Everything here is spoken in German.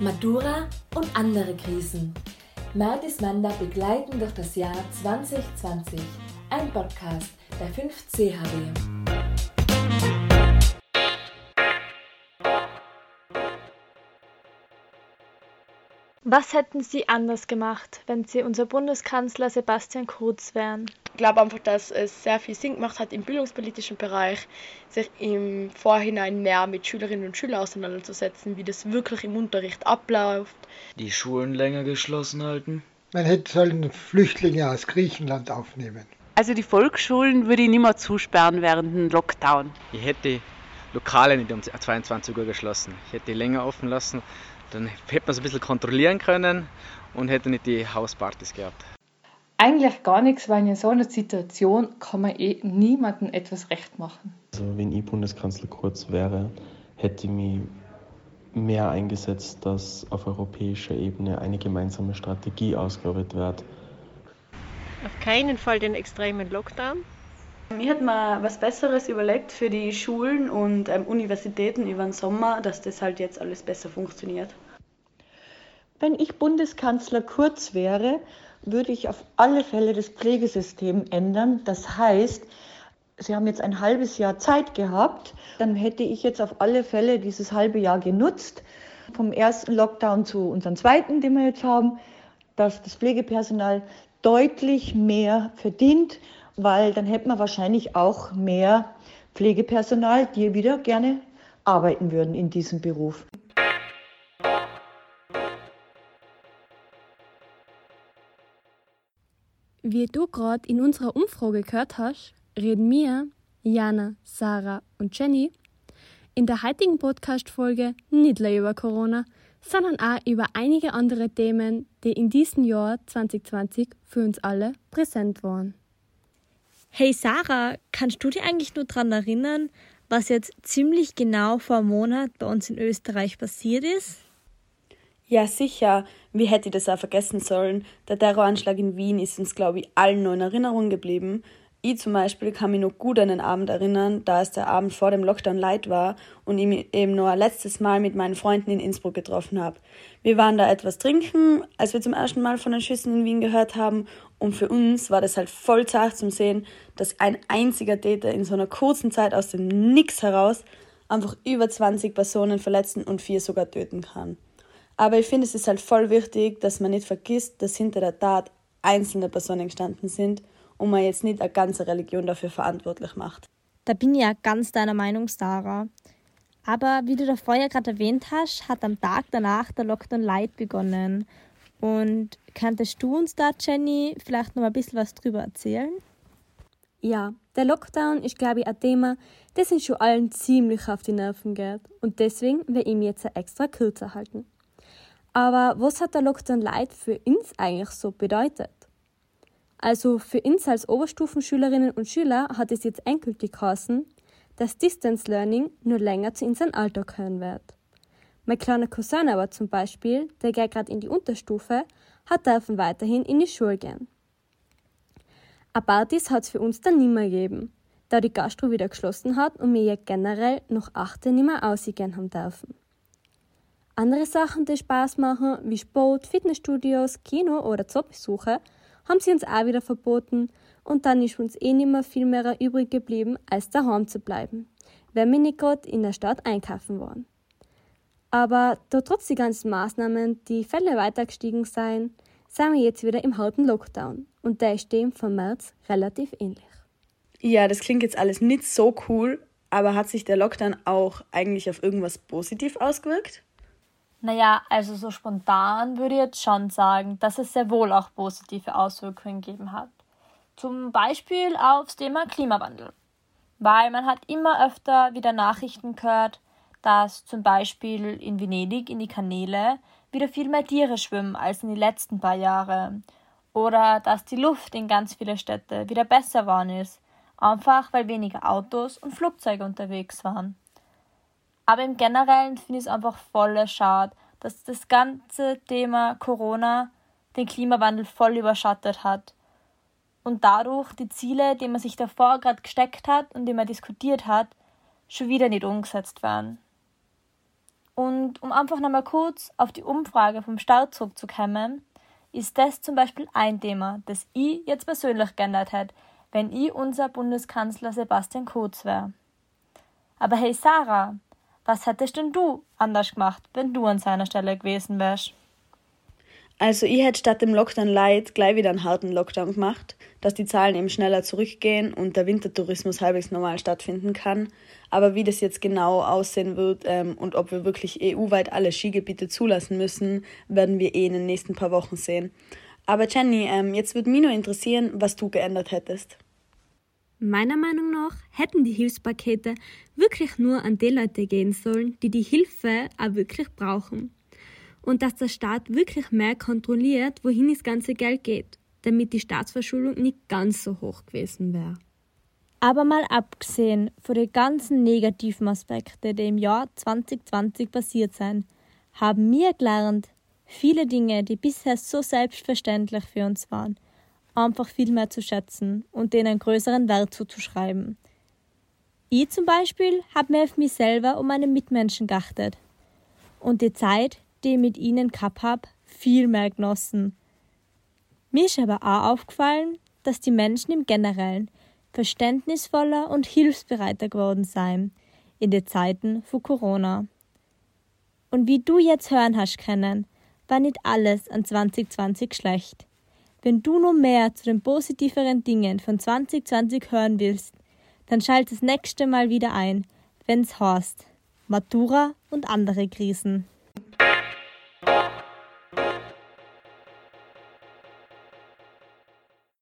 Matura und andere Krisen. Martis Manda begleiten durch das Jahr 2020. Ein Podcast der 5CHW. Was hätten Sie anders gemacht, wenn Sie unser Bundeskanzler Sebastian Kurz wären? Ich glaube einfach, dass es sehr viel Sinn gemacht hat im bildungspolitischen Bereich, sich im Vorhinein mehr mit Schülerinnen und Schülern auseinanderzusetzen, wie das wirklich im Unterricht abläuft. Die Schulen länger geschlossen halten. Man hätte sollen Flüchtlinge aus Griechenland aufnehmen. Also die Volksschulen würde ich nicht mehr zusperren während dem Lockdown. Ich hätte die Lokale nicht um 22 Uhr geschlossen. Ich hätte die länger offen lassen. Dann hätte man es ein bisschen kontrollieren können und hätte nicht die Hauspartys gehabt. Eigentlich gar nichts, weil in so einer Situation kann man eh niemandem etwas recht machen. Also wenn ich Bundeskanzler Kurz wäre, hätte ich mich mehr eingesetzt, dass auf europäischer Ebene eine gemeinsame Strategie ausgearbeitet wird. Auf keinen Fall den extremen Lockdown. Ich hätte mir was Besseres überlegt für die Schulen und ähm, Universitäten über den Sommer, dass das halt jetzt alles besser funktioniert. Wenn ich Bundeskanzler Kurz wäre, würde ich auf alle Fälle das Pflegesystem ändern. Das heißt, Sie haben jetzt ein halbes Jahr Zeit gehabt, dann hätte ich jetzt auf alle Fälle dieses halbe Jahr genutzt, vom ersten Lockdown zu unserem zweiten, den wir jetzt haben, dass das Pflegepersonal deutlich mehr verdient, weil dann hätte man wahrscheinlich auch mehr Pflegepersonal, die wieder gerne arbeiten würden in diesem Beruf. Wie du gerade in unserer Umfrage gehört hast, reden wir, Jana, Sarah und Jenny, in der heutigen Podcast-Folge nicht nur über Corona, sondern auch über einige andere Themen, die in diesem Jahr 2020 für uns alle präsent waren. Hey Sarah, kannst du dich eigentlich nur daran erinnern, was jetzt ziemlich genau vor einem Monat bei uns in Österreich passiert ist? Ja, sicher. Wie hätte ich das auch vergessen sollen? Der Terroranschlag in Wien ist uns, glaube ich, allen nur in Erinnerung geblieben. Ich zum Beispiel kann mich noch gut an den Abend erinnern, da es der Abend vor dem Lockdown light war und ich mich eben nur ein letztes Mal mit meinen Freunden in Innsbruck getroffen habe. Wir waren da etwas trinken, als wir zum ersten Mal von den Schüssen in Wien gehört haben und für uns war das halt voll zart zum Sehen, dass ein einziger Täter in so einer kurzen Zeit aus dem Nix heraus einfach über 20 Personen verletzen und vier sogar töten kann. Aber ich finde, es ist halt voll wichtig, dass man nicht vergisst, dass hinter der Tat einzelne Personen gestanden sind und man jetzt nicht eine ganze Religion dafür verantwortlich macht. Da bin ich ja ganz deiner Meinung, Sarah. Aber wie du davor ja gerade erwähnt hast, hat am Tag danach der Lockdown Light begonnen. Und könntest du uns da, Jenny, vielleicht noch ein bisschen was drüber erzählen? Ja, der Lockdown ist, glaube ich, ein Thema, das uns schon allen ziemlich auf die Nerven geht. Und deswegen werde ich mir jetzt extra kürzer halten. Aber was hat der Lockdown Light für uns eigentlich so bedeutet? Also für uns als Oberstufenschülerinnen und Schüler hat es jetzt endgültig geheißen, dass Distance Learning nur länger zu unserem Alltag gehören wird. Mein kleiner Cousin aber zum Beispiel, der geht gerade in die Unterstufe, hat dürfen weiterhin in die Schule gehen. Aber Partys hat es für uns dann nicht mehr gegeben, da die Gastro wieder geschlossen hat und wir ja generell noch achte nicht mehr ausgehen haben dürfen. Andere Sachen, die Spaß machen, wie Sport, Fitnessstudios, Kino oder Zoobesuche, haben sie uns auch wieder verboten und dann ist uns eh nicht mehr viel mehr übrig geblieben, als daheim zu bleiben, wenn wir nicht gerade in der Stadt einkaufen waren. Aber da trotz die ganzen Maßnahmen die Fälle weiter gestiegen seien, sind wir jetzt wieder im harten Lockdown und der ist dem vom März relativ ähnlich. Ja, das klingt jetzt alles nicht so cool, aber hat sich der Lockdown auch eigentlich auf irgendwas positiv ausgewirkt? Naja, also so spontan würde ich jetzt schon sagen, dass es sehr wohl auch positive Auswirkungen gegeben hat. Zum Beispiel aufs Thema Klimawandel. Weil man hat immer öfter wieder Nachrichten gehört, dass zum Beispiel in Venedig in die Kanäle wieder viel mehr Tiere schwimmen als in den letzten paar Jahren. Oder dass die Luft in ganz viele Städte wieder besser geworden ist, einfach weil weniger Autos und Flugzeuge unterwegs waren. Aber im Generellen finde ich es einfach voll schade, dass das ganze Thema Corona den Klimawandel voll überschattet hat und dadurch die Ziele, die man sich davor gerade gesteckt hat und die man diskutiert hat, schon wieder nicht umgesetzt werden. Und um einfach nochmal kurz auf die Umfrage vom Start zurückzukommen, ist das zum Beispiel ein Thema, das ich jetzt persönlich geändert hätte, wenn ich unser Bundeskanzler Sebastian Kurz wäre. Aber hey Sarah, was hättest denn du anders gemacht, wenn du an seiner Stelle gewesen wärst? Also ich hätte statt dem Lockdown Light gleich wieder einen harten Lockdown gemacht, dass die Zahlen eben schneller zurückgehen und der Wintertourismus halbwegs normal stattfinden kann. Aber wie das jetzt genau aussehen wird ähm, und ob wir wirklich EU-weit alle Skigebiete zulassen müssen, werden wir eh in den nächsten paar Wochen sehen. Aber Jenny, ähm, jetzt würde mich nur interessieren, was du geändert hättest. Meiner Meinung nach hätten die Hilfspakete wirklich nur an die Leute gehen sollen, die die Hilfe auch wirklich brauchen und dass der Staat wirklich mehr kontrolliert, wohin das ganze Geld geht, damit die Staatsverschuldung nicht ganz so hoch gewesen wäre. Aber mal abgesehen von den ganzen negativen Aspekten, die im Jahr 2020 passiert sind, haben wir gelernt, viele Dinge, die bisher so selbstverständlich für uns waren, einfach viel mehr zu schätzen und denen einen größeren Wert zuzuschreiben. Ich zum Beispiel habe mir auf mich selber und meine Mitmenschen geachtet. Und die Zeit, die ich mit ihnen gehabt habe, viel mehr genossen. Mir ist aber auch aufgefallen, dass die Menschen im Generellen verständnisvoller und hilfsbereiter geworden seien in den Zeiten von Corona. Und wie du jetzt hören hast können, war nicht alles an 2020 schlecht. Wenn du noch mehr zu den positiveren Dingen von 2020 hören willst, dann schalt das nächste Mal wieder ein, wenn's heißt Matura und andere Krisen.